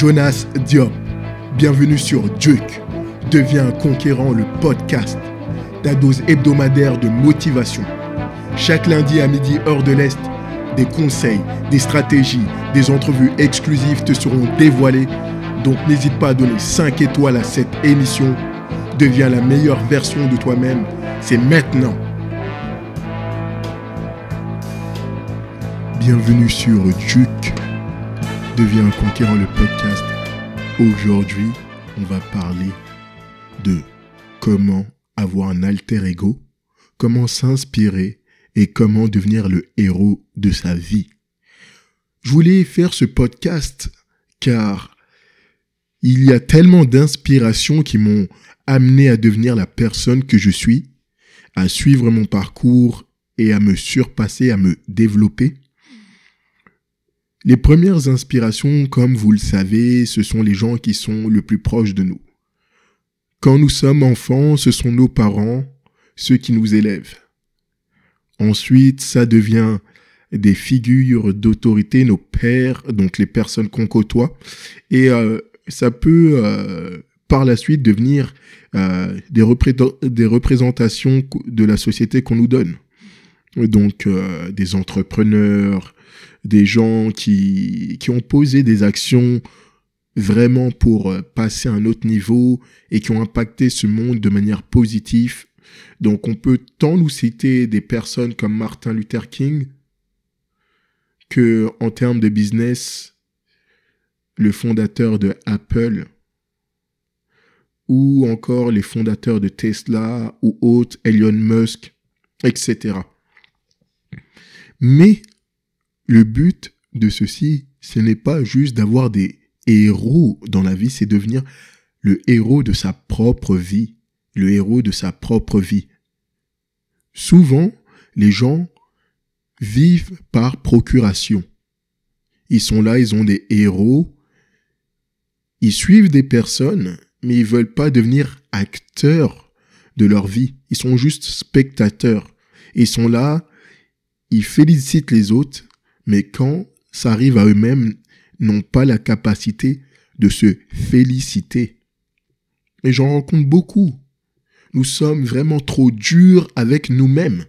Jonas Diop. Bienvenue sur Duke. Deviens conquérant, le podcast. Ta dose hebdomadaire de motivation. Chaque lundi à midi, heure de l'Est, des conseils, des stratégies, des entrevues exclusives te seront dévoilées. Donc n'hésite pas à donner 5 étoiles à cette émission. Deviens la meilleure version de toi-même. C'est maintenant. Bienvenue sur Duke. Conquérant le podcast. Aujourd'hui, on va parler de comment avoir un alter ego, comment s'inspirer et comment devenir le héros de sa vie. Je voulais faire ce podcast car il y a tellement d'inspirations qui m'ont amené à devenir la personne que je suis, à suivre mon parcours et à me surpasser, à me développer. Les premières inspirations, comme vous le savez, ce sont les gens qui sont le plus proches de nous. Quand nous sommes enfants, ce sont nos parents, ceux qui nous élèvent. Ensuite, ça devient des figures d'autorité, nos pères, donc les personnes qu'on côtoie. Et euh, ça peut, euh, par la suite, devenir euh, des, des, représentations de la société qu'on nous donne. Donc, des entrepreneurs, des gens qui, qui ont posé des actions vraiment pour euh, passer à un autre niveau et qui ont impacté ce monde de manière positive. Donc on peut tant nous citer des personnes comme Martin Luther King que en termes de business, le fondateur de Apple ou encore les fondateurs de Tesla ou autres, Elon Musk, etc. Mais le but de ceci, ce n'est pas juste d'avoir des héros dans la vie, c'est devenir le héros de sa propre vie, le héros de sa propre vie. Souvent, les gens vivent par procuration. Ils sont là, ils ont des héros, ils suivent des personnes, mais ils veulent pas devenir acteurs de leur vie. Ils sont juste spectateurs. Ils sont là, ils félicitent les autres, mais quand ça arrive à eux-mêmes, n'ont pas la capacité de se féliciter. Et j'en rencontre beaucoup. Nous sommes vraiment trop durs avec nous-mêmes.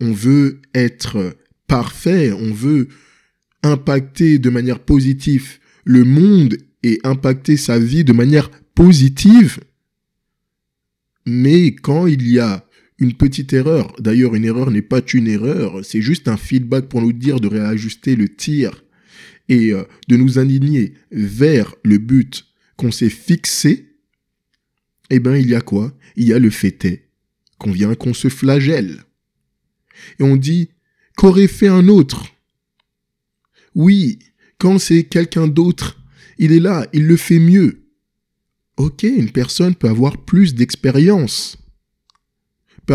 On veut être parfait, on veut impacter de manière positive le monde et impacter sa vie de manière positive. Mais quand il y a une petite erreur. D'ailleurs, une erreur n'est pas une erreur, c'est juste un feedback pour nous dire de réajuster le tir et euh, de nous aligner vers le but qu'on s'est fixé. Eh bien, il y a quoi? Il y a le fait qu'on vient qu'on se flagelle. Et on dit qu'aurait fait un autre? Oui, quand c'est quelqu'un d'autre, il est là, il le fait mieux. Ok, une personne peut avoir plus d'expérience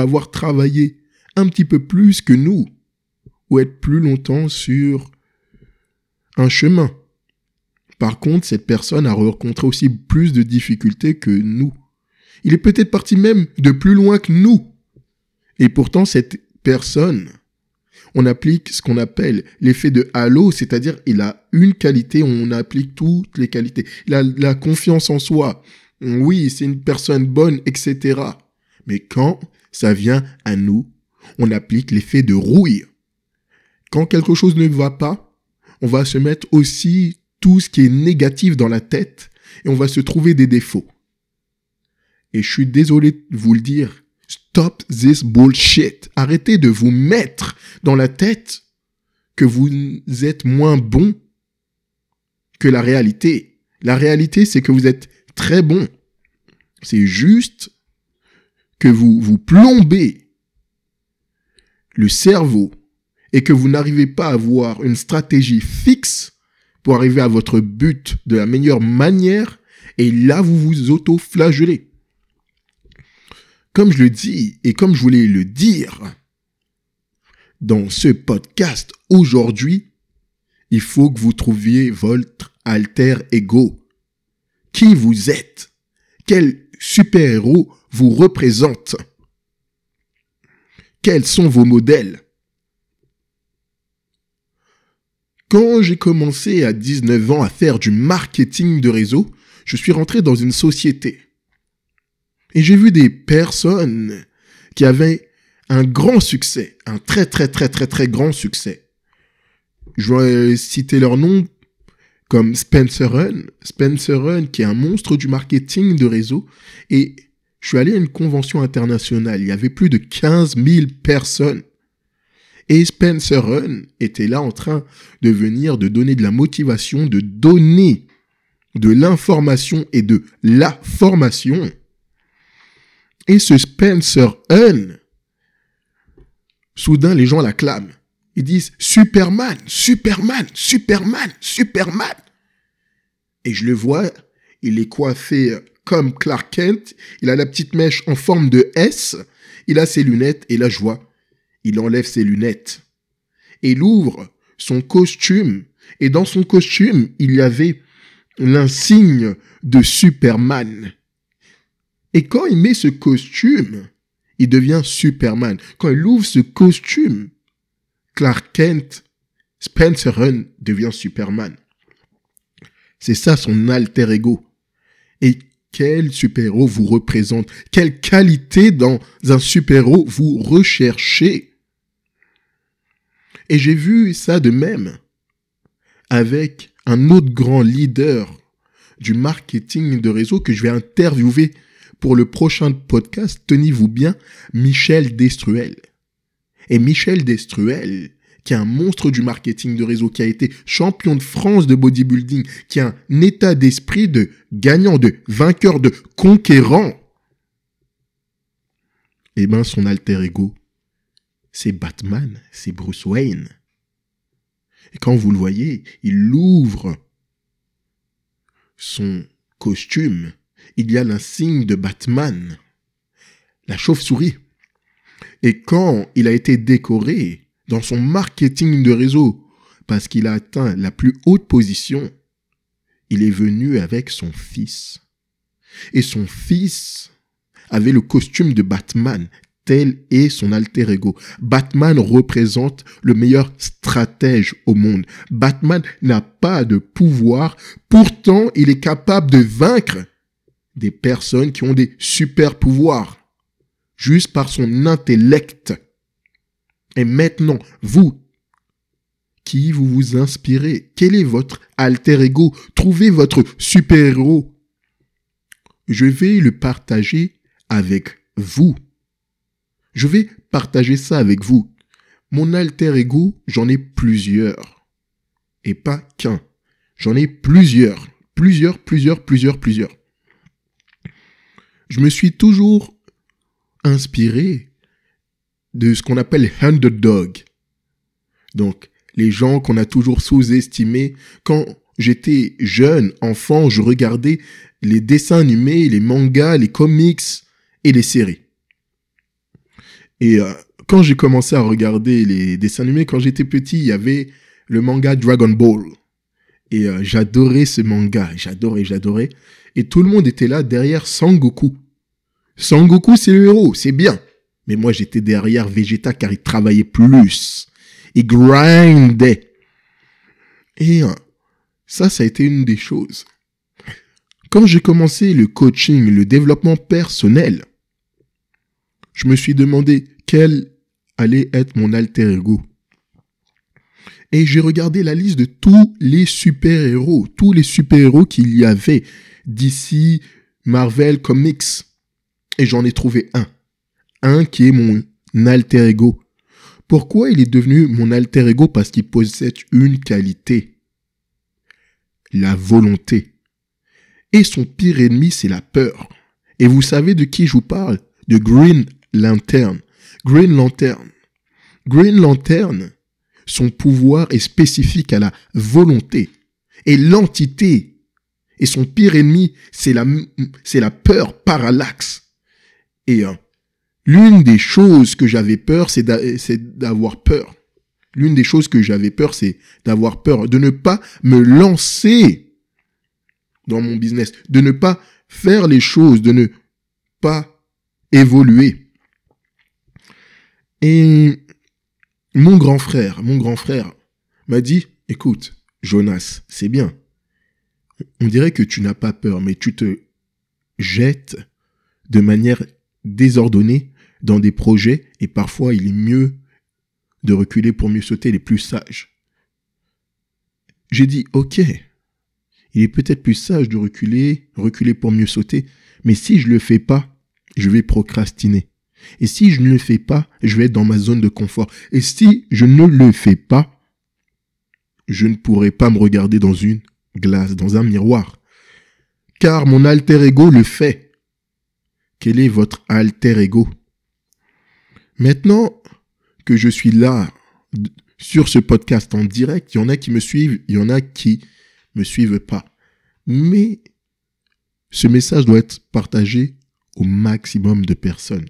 avoir travaillé un petit peu plus que nous ou être plus longtemps sur un chemin. Par contre, cette personne a rencontré aussi plus de difficultés que nous. Il est peut-être parti même de plus loin que nous. Et pourtant, cette personne, on applique ce qu'on appelle l'effet de halo, c'est-à-dire il a une qualité, on applique toutes les qualités. A la confiance en soi. Oui, c'est une personne bonne, etc. Mais quand ça vient à nous. On applique l'effet de rouille. Quand quelque chose ne va pas, on va se mettre aussi tout ce qui est négatif dans la tête et on va se trouver des défauts. Et je suis désolé de vous le dire, stop this bullshit. Arrêtez de vous mettre dans la tête que vous êtes moins bon que la réalité. La réalité, c'est que vous êtes très bon. C'est juste que vous vous plombez le cerveau et que vous n'arrivez pas à avoir une stratégie fixe pour arriver à votre but de la meilleure manière, et là vous vous auto-flagellez. Comme je le dis et comme je voulais le dire dans ce podcast aujourd'hui, il faut que vous trouviez votre alter ego. Qui vous êtes? Quel super-héros vous représente Quels sont vos modèles? Quand j'ai commencé à 19 ans à faire du marketing de réseau, je suis rentré dans une société. Et j'ai vu des personnes qui avaient un grand succès, un très très très très très grand succès. Je vais citer leur nom comme Spencer Run. Spencer Run qui est un monstre du marketing de réseau. Et je suis allé à une convention internationale. Il y avait plus de 15 000 personnes. Et Spencer Run était là en train de venir, de donner de la motivation, de donner de l'information et de la formation. Et ce Spencer Hun, soudain les gens l'acclament. Ils disent Superman, Superman, Superman, Superman. Et je le vois, il est coiffé comme Clark Kent, il a la petite mèche en forme de S, il a ses lunettes, et là je vois, il enlève ses lunettes. Et il ouvre son costume, et dans son costume, il y avait l'insigne de Superman. Et quand il met ce costume, il devient Superman. Quand il ouvre ce costume, Clark Kent, Spencer Run devient Superman. C'est ça son alter ego. Et quel super-héros vous représente? Quelle qualité dans un super-héros vous recherchez? Et j'ai vu ça de même avec un autre grand leader du marketing de réseau que je vais interviewer pour le prochain podcast, tenez-vous bien, Michel Destruel. Et Michel Destruel, qui est un monstre du marketing de réseau, qui a été champion de France de bodybuilding, qui a un état d'esprit de gagnant, de vainqueur, de conquérant, eh ben, son alter ego, c'est Batman, c'est Bruce Wayne. Et quand vous le voyez, il ouvre son costume. Il y a l'insigne de Batman, la chauve-souris. Et quand il a été décoré dans son marketing de réseau parce qu'il a atteint la plus haute position, il est venu avec son fils. Et son fils avait le costume de Batman, tel est son alter ego. Batman représente le meilleur stratège au monde. Batman n'a pas de pouvoir, pourtant il est capable de vaincre des personnes qui ont des super pouvoirs, juste par son intellect. Et maintenant, vous, qui vous vous inspirez Quel est votre alter ego? Trouvez votre super-héros. Je vais le partager avec vous. Je vais partager ça avec vous. Mon alter ego, j'en ai plusieurs. Et pas qu'un. J'en ai plusieurs. Plusieurs, plusieurs, plusieurs, plusieurs. Je me suis toujours inspiré de ce qu'on appelle underdog. Donc, les gens qu'on a toujours sous-estimés. Quand j'étais jeune, enfant, je regardais les dessins animés, les mangas, les comics et les séries. Et euh, quand j'ai commencé à regarder les dessins animés, quand j'étais petit, il y avait le manga Dragon Ball. Et euh, j'adorais ce manga, j'adorais, j'adorais. Et tout le monde était là derrière Sangoku. Sangoku, c'est le héros, c'est bien. Mais moi, j'étais derrière Vegeta car il travaillait plus. Il grindait. Et euh, ça, ça a été une des choses. Quand j'ai commencé le coaching, le développement personnel, je me suis demandé quel allait être mon alter ego. Et j'ai regardé la liste de tous les super-héros, tous les super-héros qu'il y avait d'ici Marvel Comics. Et j'en ai trouvé un. Un qui est mon alter ego. Pourquoi il est devenu mon alter ego? Parce qu'il possède une qualité. La volonté. Et son pire ennemi, c'est la peur. Et vous savez de qui je vous parle? De Green Lantern. Green Lantern. Green Lantern, son pouvoir est spécifique à la volonté. Et l'entité et son pire ennemi, c'est la, peur parallaxe. Et euh, l'une des choses que j'avais peur, c'est d'avoir peur. L'une des choses que j'avais peur, c'est d'avoir peur, de ne pas me lancer dans mon business, de ne pas faire les choses, de ne pas évoluer. Et mon grand frère, mon grand frère m'a dit, écoute, Jonas, c'est bien. On dirait que tu n'as pas peur, mais tu te jettes de manière désordonnée dans des projets et parfois il est mieux de reculer pour mieux sauter les plus sages. J'ai dit, ok, il est peut-être plus sage de reculer, reculer pour mieux sauter, mais si je le fais pas, je vais procrastiner. Et si je ne le fais pas, je vais être dans ma zone de confort. Et si je ne le fais pas, je ne pourrai pas me regarder dans une glace, dans un miroir. Car mon alter ego le fait. Quel est votre alter ego? Maintenant que je suis là sur ce podcast en direct, il y en a qui me suivent, il y en a qui me suivent pas. Mais ce message doit être partagé au maximum de personnes.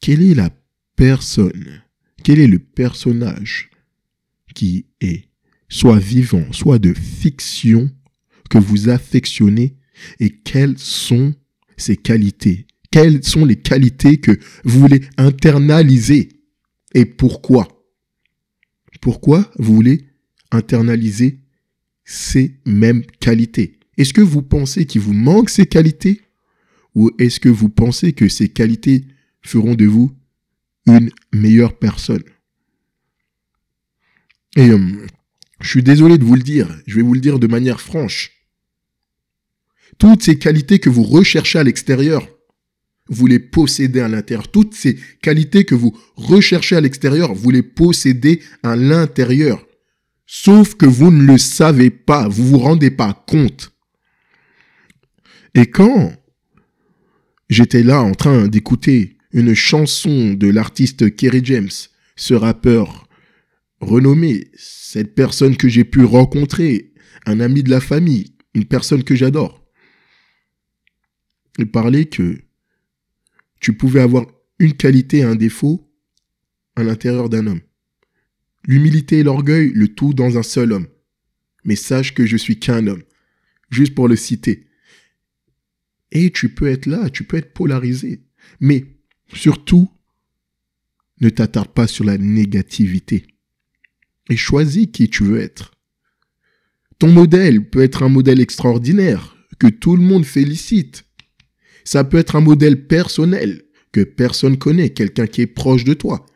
Quelle est la personne, quel est le personnage qui est soit vivant, soit de fiction que vous affectionnez et quelles sont ses qualités? Quelles sont les qualités que vous voulez internaliser et pourquoi? Pourquoi vous voulez internaliser ces mêmes qualités? Est-ce que vous pensez qu'il vous manque ces qualités? Ou est-ce que vous pensez que ces qualités feront de vous une meilleure personne? Et euh, je suis désolé de vous le dire, je vais vous le dire de manière franche. Toutes ces qualités que vous recherchez à l'extérieur, vous les possédez à l'intérieur. Toutes ces qualités que vous recherchez à l'extérieur, vous les possédez à l'intérieur. Sauf que vous ne le savez pas, vous vous rendez pas compte. Et quand j'étais là en train d'écouter une chanson de l'artiste Kerry James, ce rappeur renommé, cette personne que j'ai pu rencontrer, un ami de la famille, une personne que j'adore, il parlait que tu pouvais avoir une qualité et un défaut à l'intérieur d'un homme. L'humilité et l'orgueil, le tout dans un seul homme. Mais sache que je suis qu'un homme. Juste pour le citer. Et tu peux être là, tu peux être polarisé. Mais surtout, ne t'attarde pas sur la négativité. Et choisis qui tu veux être. Ton modèle peut être un modèle extraordinaire, que tout le monde félicite. Ça peut être un modèle personnel que personne connaît, quelqu'un qui est proche de toi.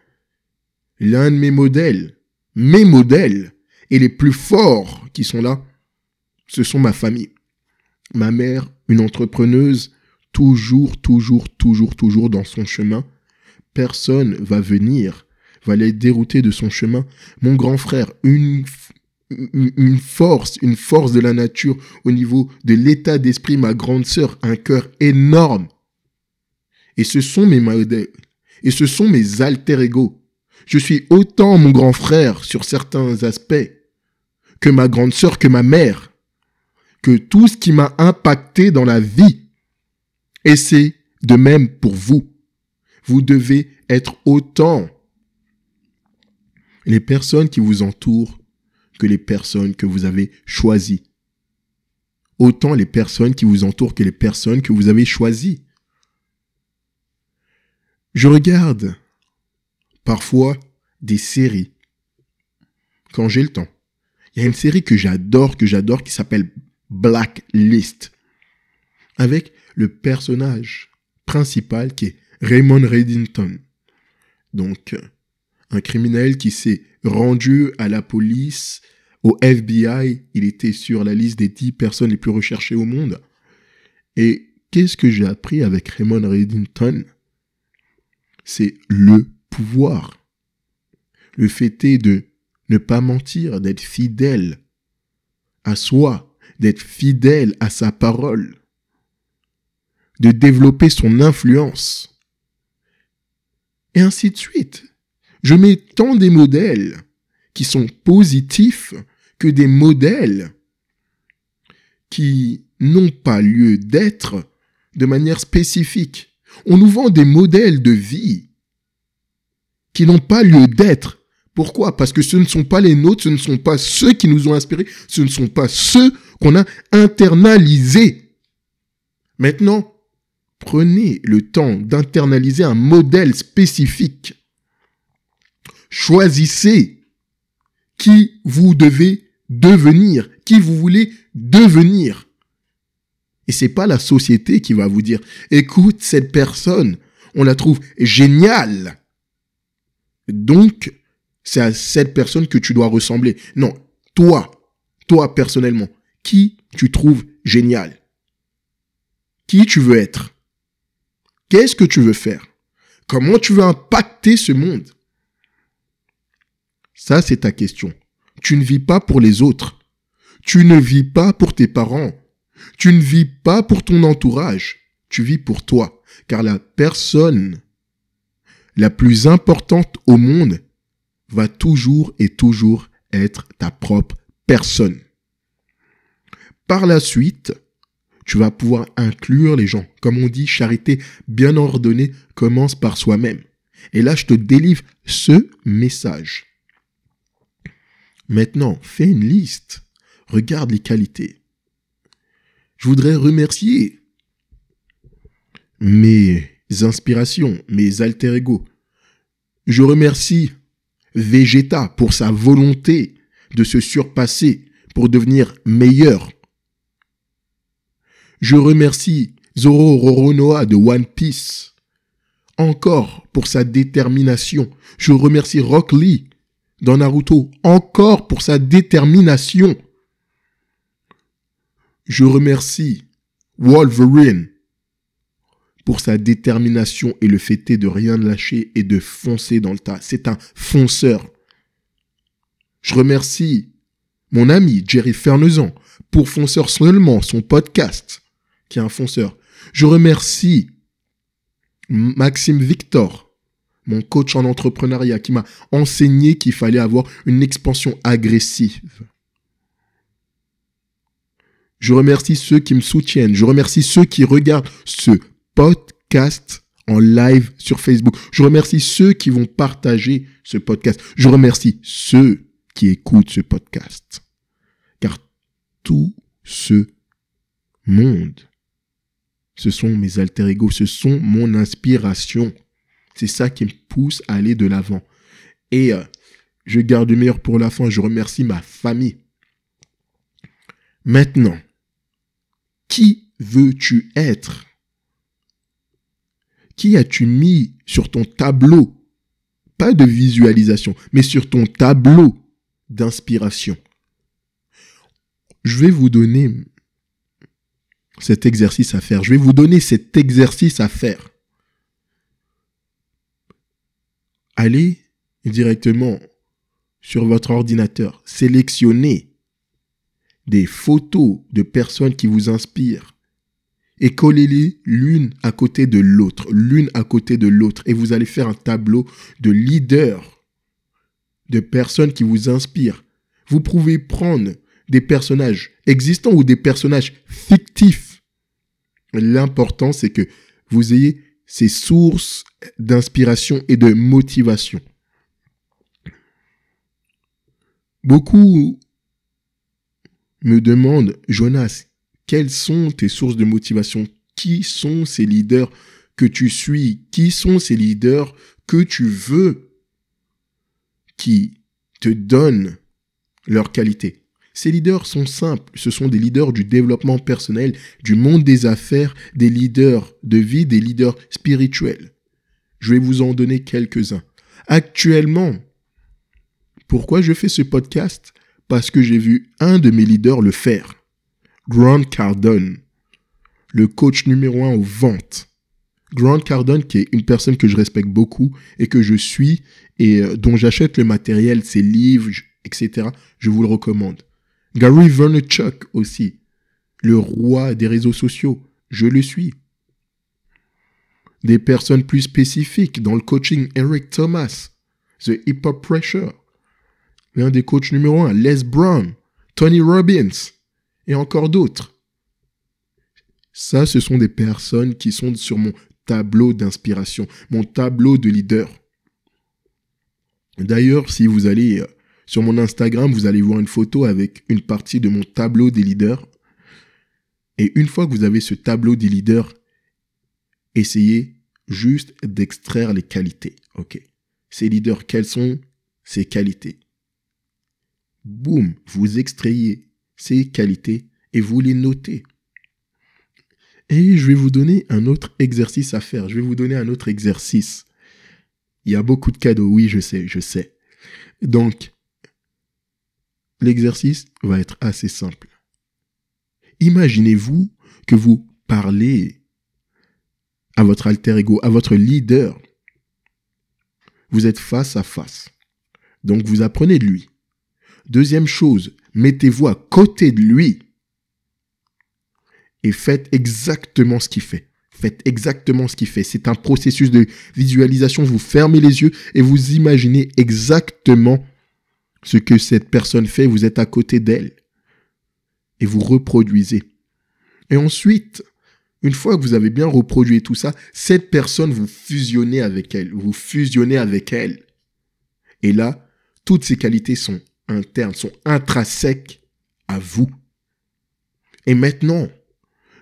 L'un de mes modèles, mes modèles, et les plus forts qui sont là, ce sont ma famille. Ma mère, une entrepreneuse, toujours, toujours, toujours, toujours dans son chemin. Personne va venir, va les dérouter de son chemin. Mon grand frère, une une force, une force de la nature au niveau de l'état d'esprit, ma grande sœur, un cœur énorme. Et ce sont mes modèles. Et ce sont mes alter ego. Je suis autant mon grand frère sur certains aspects que ma grande sœur, que ma mère, que tout ce qui m'a impacté dans la vie. Et c'est de même pour vous. Vous devez être autant les personnes qui vous entourent les personnes que vous avez choisies. Autant les personnes qui vous entourent que les personnes que vous avez choisies. Je regarde parfois des séries quand j'ai le temps. Il y a une série que j'adore, que j'adore, qui s'appelle Blacklist, avec le personnage principal qui est Raymond Reddington. Donc, un criminel qui s'est rendu à la police, au FBI, il était sur la liste des 10 personnes les plus recherchées au monde. Et qu'est-ce que j'ai appris avec Raymond Reddington? C'est le pouvoir. Le fait est de ne pas mentir, d'être fidèle à soi, d'être fidèle à sa parole, de développer son influence, et ainsi de suite. Je mets tant des modèles qui sont positifs que des modèles qui n'ont pas lieu d'être de manière spécifique. On nous vend des modèles de vie qui n'ont pas lieu d'être. Pourquoi? Parce que ce ne sont pas les nôtres, ce ne sont pas ceux qui nous ont inspirés, ce ne sont pas ceux qu'on a internalisés. Maintenant, prenez le temps d'internaliser un modèle spécifique Choisissez qui vous devez devenir, qui vous voulez devenir. Et c'est pas la société qui va vous dire, écoute, cette personne, on la trouve géniale. Donc, c'est à cette personne que tu dois ressembler. Non, toi, toi personnellement, qui tu trouves génial? Qui tu veux être? Qu'est-ce que tu veux faire? Comment tu veux impacter ce monde? Ça, c'est ta question. Tu ne vis pas pour les autres. Tu ne vis pas pour tes parents. Tu ne vis pas pour ton entourage. Tu vis pour toi. Car la personne la plus importante au monde va toujours et toujours être ta propre personne. Par la suite, tu vas pouvoir inclure les gens. Comme on dit, charité bien ordonnée commence par soi-même. Et là, je te délivre ce message. Maintenant, fais une liste. Regarde les qualités. Je voudrais remercier mes inspirations, mes alter ego. Je remercie Vegeta pour sa volonté de se surpasser pour devenir meilleur. Je remercie Zoro Roronoa de One Piece encore pour sa détermination. Je remercie Rock Lee dans Naruto encore pour sa détermination. Je remercie Wolverine pour sa détermination et le fait de rien lâcher et de foncer dans le tas. C'est un fonceur. Je remercie mon ami Jerry Fernezan pour Fonceur seulement, son podcast, qui est un fonceur. Je remercie Maxime Victor, mon coach en entrepreneuriat, qui m'a enseigné qu'il fallait avoir une expansion agressive. Je remercie ceux qui me soutiennent. Je remercie ceux qui regardent ce podcast en live sur Facebook. Je remercie ceux qui vont partager ce podcast. Je remercie ceux qui écoutent ce podcast. Car tout ce monde, ce sont mes alter ego, ce sont mon inspiration. C'est ça qui me pousse à aller de l'avant. Et euh, je garde le meilleur pour la fin. Je remercie ma famille. Maintenant, qui veux-tu être? Qui as-tu mis sur ton tableau? Pas de visualisation, mais sur ton tableau d'inspiration. Je vais vous donner cet exercice à faire. Je vais vous donner cet exercice à faire. Allez directement sur votre ordinateur, sélectionnez des photos de personnes qui vous inspirent et collez-les l'une à côté de l'autre, l'une à côté de l'autre, et vous allez faire un tableau de leaders, de personnes qui vous inspirent. Vous pouvez prendre des personnages existants ou des personnages fictifs. L'important, c'est que vous ayez ces sources d'inspiration et de motivation. Beaucoup me demande, Jonas, quelles sont tes sources de motivation? Qui sont ces leaders que tu suis? Qui sont ces leaders que tu veux qui te donnent leur qualité? Ces leaders sont simples, ce sont des leaders du développement personnel, du monde des affaires, des leaders de vie, des leaders spirituels. Je vais vous en donner quelques-uns. Actuellement, pourquoi je fais ce podcast? Parce que j'ai vu un de mes leaders le faire. Grant Cardone, le coach numéro un aux ventes. Grant Cardone, qui est une personne que je respecte beaucoup et que je suis et euh, dont j'achète le matériel, ses livres, etc. Je vous le recommande. Gary Vaynerchuk aussi, le roi des réseaux sociaux. Je le suis. Des personnes plus spécifiques dans le coaching, Eric Thomas, The Hip Pressure, l'un des coachs numéro un, Les Brown, Tony Robbins et encore d'autres. Ça, ce sont des personnes qui sont sur mon tableau d'inspiration, mon tableau de leader. D'ailleurs, si vous allez euh, sur mon Instagram, vous allez voir une photo avec une partie de mon tableau des leaders. Et une fois que vous avez ce tableau des leaders, essayez juste d'extraire les qualités. OK? Ces leaders, quelles sont ces qualités? Boum, vous extrayez ces qualités et vous les notez. Et je vais vous donner un autre exercice à faire. Je vais vous donner un autre exercice. Il y a beaucoup de cadeaux, oui, je sais, je sais. Donc, l'exercice va être assez simple. Imaginez-vous que vous parlez à votre alter ego, à votre leader. Vous êtes face à face. Donc vous apprenez de lui. Deuxième chose, mettez-vous à côté de lui et faites exactement ce qu'il fait. Faites exactement ce qu'il fait. C'est un processus de visualisation. Vous fermez les yeux et vous imaginez exactement ce que cette personne fait. Vous êtes à côté d'elle. Et vous reproduisez. Et ensuite, une fois que vous avez bien reproduit tout ça, cette personne, vous fusionnez avec elle. Vous fusionnez avec elle. Et là, toutes ces qualités sont internes, sont intrinsèques à vous. Et maintenant,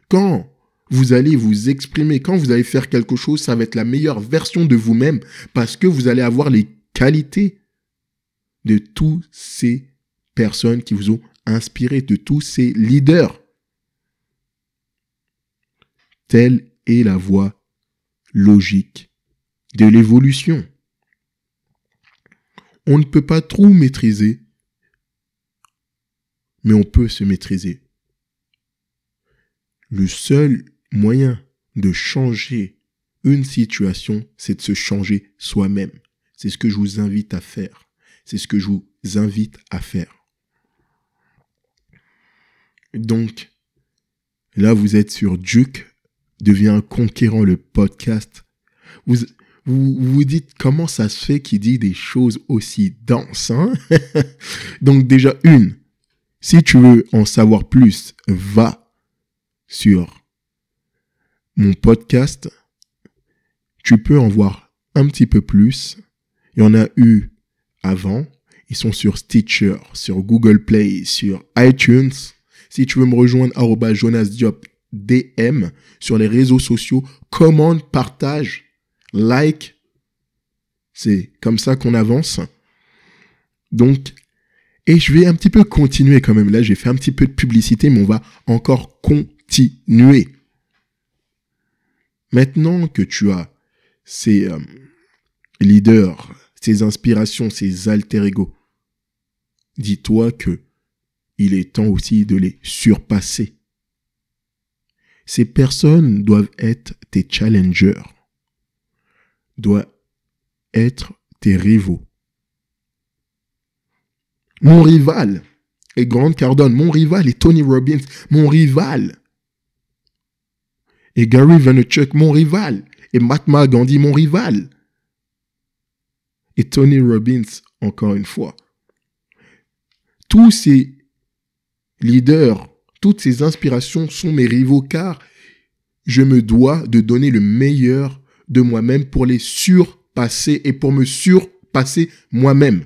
quand vous allez vous exprimer, quand vous allez faire quelque chose, ça va être la meilleure version de vous-même parce que vous allez avoir les qualités de toutes ces personnes qui vous ont inspiré, de tous ces leaders. Telle est la voie logique de l'évolution. On ne peut pas trop maîtriser, mais on peut se maîtriser. Le seul moyen de changer une situation, c'est de se changer soi-même. C'est ce que je vous invite à faire. C'est ce que je vous invite à faire. Donc, là, vous êtes sur Duke, devient conquérant le podcast. Vous, vous dites comment ça se fait qu'il dit des choses aussi denses. Hein? Donc déjà, une, si tu veux en savoir plus, va sur mon podcast, tu peux en voir un petit peu plus. Il y en a eu avant. Ils sont sur Stitcher, sur Google Play, sur iTunes. Si tu veux me rejoindre, Jonas Diop DM sur les réseaux sociaux, commande, partage, like. C'est comme ça qu'on avance. Donc, et je vais un petit peu continuer quand même. Là, j'ai fait un petit peu de publicité, mais on va encore continuer. Maintenant que tu as ces euh, leaders, ces inspirations, ces alter ego, dis-toi que il est temps aussi de les surpasser. Ces personnes doivent être tes challengers, doivent être tes rivaux. Mon rival est Grant Cardone, mon rival est Tony Robbins, mon rival et Gary Vaynerchuk, mon rival. Et Mahatma Gandhi, mon rival. Et Tony Robbins, encore une fois. Tous ces leaders, toutes ces inspirations sont mes rivaux car je me dois de donner le meilleur de moi-même pour les surpasser et pour me surpasser moi-même.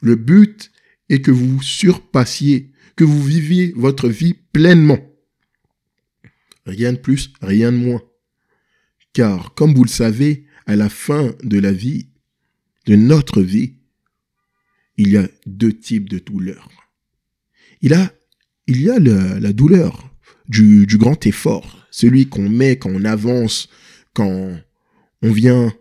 Le but est que vous surpassiez, que vous viviez votre vie pleinement. Rien de plus, rien de moins. Car, comme vous le savez, à la fin de la vie, de notre vie, il y a deux types de douleurs. Il, y a la douleur du, grand effort, celui qu'on met quand on avance, quand on vient,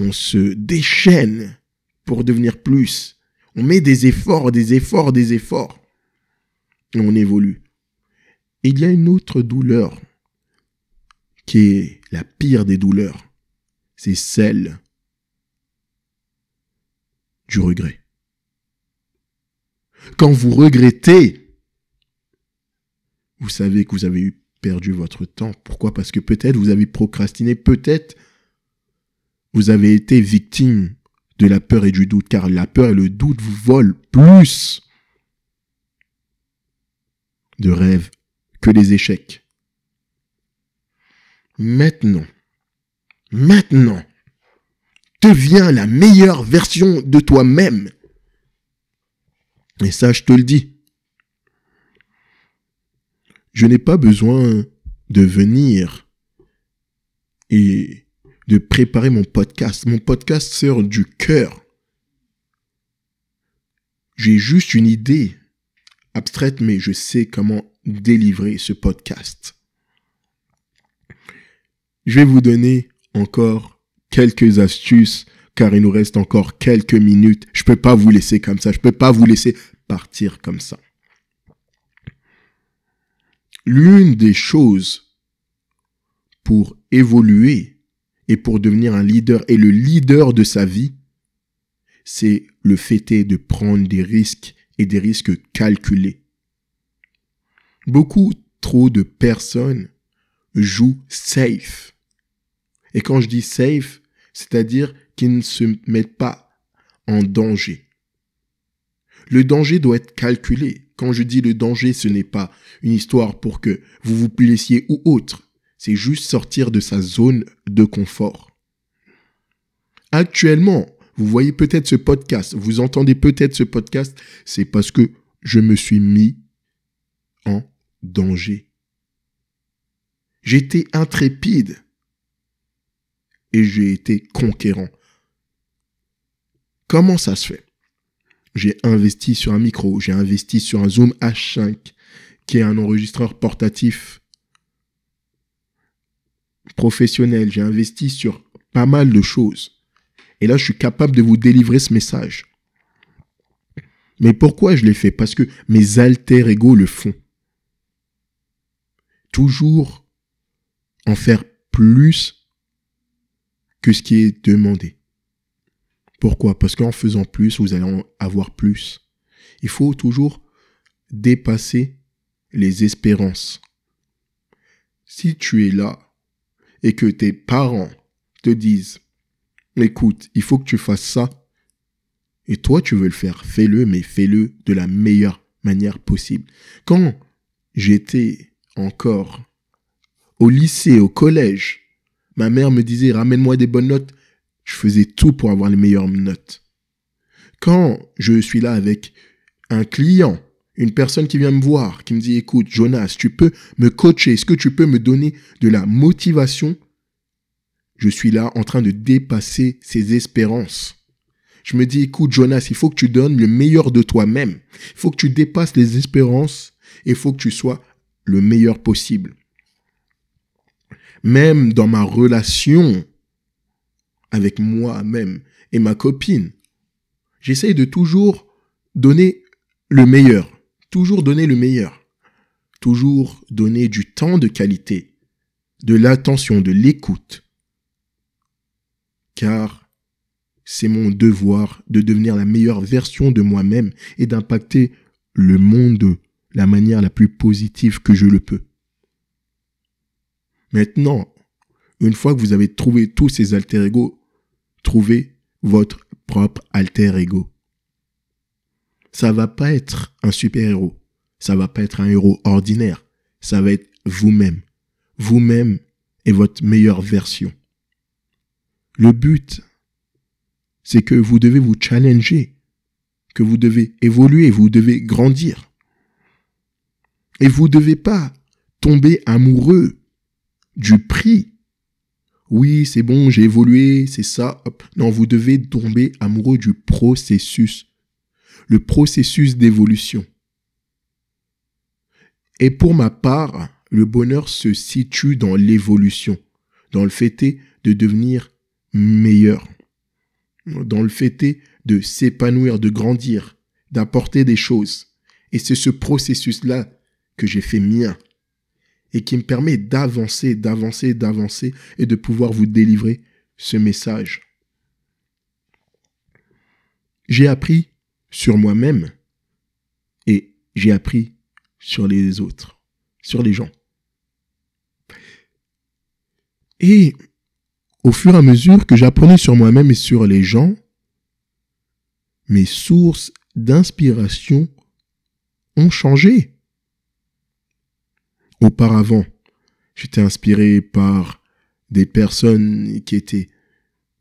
on se déchaîne pour devenir plus. On met des efforts, des efforts, des efforts. On évolue il y a une autre douleur qui est la pire des douleurs. C'est celle du regret. Quand vous regrettez, vous savez que vous avez perdu votre temps. Pourquoi? Parce que peut-être vous avez procrastiné, peut-être vous avez été victime de la peur et du doute, car la peur et le doute vous volent plus de rêves que les échecs. Maintenant, maintenant, deviens la meilleure version de toi-même. Et ça, je te le dis. Je n'ai pas besoin de venir et de préparer mon podcast. Mon podcast sort du cœur. j'ai juste une idée abstraite, mais je sais comment délivrer ce podcast. Je vais vous donner encore quelques astuces car il nous reste encore quelques minutes. Je peux pas vous laisser comme ça. Je peux pas vous laisser partir comme ça. L'une des choses pour évoluer et pour devenir un leader et le leader de sa vie, c'est le fait de prendre des risques et des risques calculés. Beaucoup trop de personnes jouent safe. Et quand je dis safe, c'est-à-dire qu'ils ne se mettent pas en danger. Le danger doit être calculé. Quand je dis le danger, ce n'est pas une histoire pour que vous vous blessiez ou autre. C'est juste sortir de sa zone de confort. Actuellement, vous voyez peut-être ce podcast, vous entendez peut-être ce podcast, c'est parce que je me suis mis en danger. J'étais intrépide et j'ai été conquérant. Comment ça se fait? J'ai investi sur un micro, j'ai investi sur un Zoom H5 qui est un enregistreur portatif professionnel, j'ai investi sur pas mal de choses. Et là, je suis capable de vous délivrer ce message. Mais pourquoi je l'ai fait? Parce que mes alter ego le font. Toujours en faire plus que ce qui est demandé. Pourquoi? Parce qu'en faisant plus, vous allez avoir plus. Il faut toujours dépasser les espérances. Si tu es là et que tes parents te disent, écoute, il faut que tu fasses ça, et toi tu veux le faire, fais-le, mais fais-le de la meilleure manière possible. Quand j'étais encore au lycée, au collège, ma mère me disait, ramène-moi des bonnes notes, je faisais tout pour avoir les meilleures notes. Quand je suis là avec un client, une personne qui vient me voir, qui me dit, écoute, Jonas, tu peux me coacher, est-ce que tu peux me donner de la motivation? Je suis là en train de dépasser ses espérances. Je me dis, écoute, Jonas, il faut que tu donnes le meilleur de toi-même. Il faut que tu dépasses les espérances et il faut que tu sois le meilleur possible. Même dans ma relation avec moi-même et ma copine. J'essaye de toujours donner le meilleur, toujours donner le meilleur, toujours donner du temps de qualité, de l'attention, de l'écoute, car c'est mon devoir de devenir la meilleure version de moi-même et d'impacter le monde de la manière la plus positive que je le peux. Maintenant, une fois que vous avez trouvé tous ces alter ego, Trouvez votre propre alter ego. Ça va pas être un super-héros. Ça va pas être un héros ordinaire. Ça va être vous-même. Vous-même est votre meilleure version. Le but, c'est que vous devez vous challenger, que vous devez évoluer, vous devez grandir. Et vous ne devez pas tomber amoureux du prix oui, c'est bon, j'ai évolué, c'est ça. Non, vous devez tomber amoureux du processus. Le processus d'évolution. Et pour ma part, le bonheur se situe dans l'évolution, dans le fait de devenir meilleur, dans le fait de s'épanouir, de grandir, d'apporter des choses. Et c'est ce processus-là que j'ai fait mien et qui me permet d'avancer, d'avancer, d'avancer et de pouvoir vous délivrer ce message. J'ai appris sur moi-même et j'ai appris sur les autres, sur les gens. Et au fur et à mesure que j'apprenais sur moi-même et sur les gens, mes sources d'inspiration ont changé. Auparavant, j'étais inspiré par des personnes qui étaient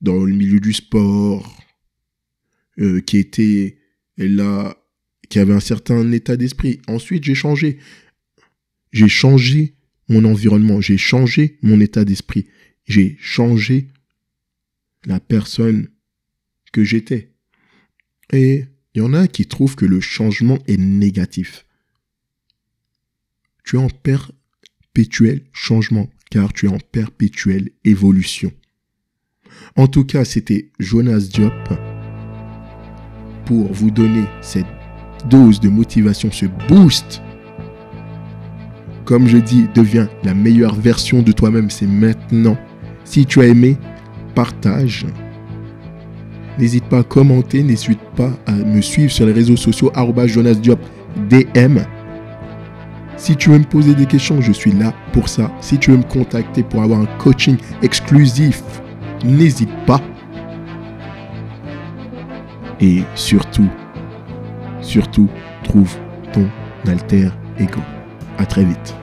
dans le milieu du sport, euh, qui étaient là, qui avaient un certain état d'esprit. Ensuite, j'ai changé. J'ai changé mon environnement, j'ai changé mon état d'esprit, j'ai changé la personne que j'étais. Et Il y en a qui trouvent que le changement est négatif. Tu es en perpétuel changement, car tu es en perpétuelle évolution. En tout cas, c'était Jonas Diop pour vous donner cette dose de motivation, ce boost. Comme je dis, deviens la meilleure version de toi-même, c'est maintenant. Si tu as aimé, partage. N'hésite pas à commenter, n'hésite pas à me suivre sur les réseaux sociaux, Jonas DM. Si tu veux me poser des questions, je suis là pour ça. Si tu veux me contacter pour avoir un coaching exclusif, n'hésite pas. Et surtout, surtout, trouve ton alter ego. À très vite.